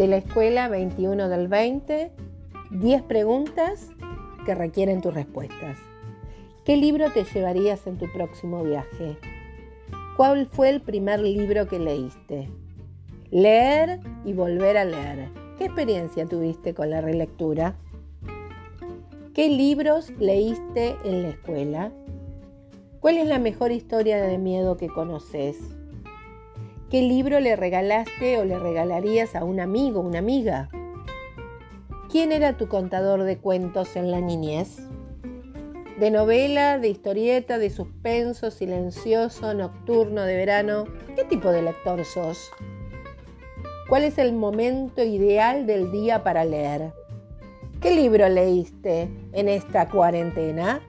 de la escuela 21 del 20, 10 preguntas que requieren tus respuestas. ¿Qué libro te llevarías en tu próximo viaje? ¿Cuál fue el primer libro que leíste? Leer y volver a leer. ¿Qué experiencia tuviste con la relectura? ¿Qué libros leíste en la escuela? ¿Cuál es la mejor historia de miedo que conoces? ¿Qué libro le regalaste o le regalarías a un amigo, una amiga? ¿Quién era tu contador de cuentos en la niñez? de novela, de historieta, de suspenso, silencioso, nocturno, de verano. ¿Qué tipo de lector sos? ¿Cuál es el momento ideal del día para leer? ¿Qué libro leíste en esta cuarentena?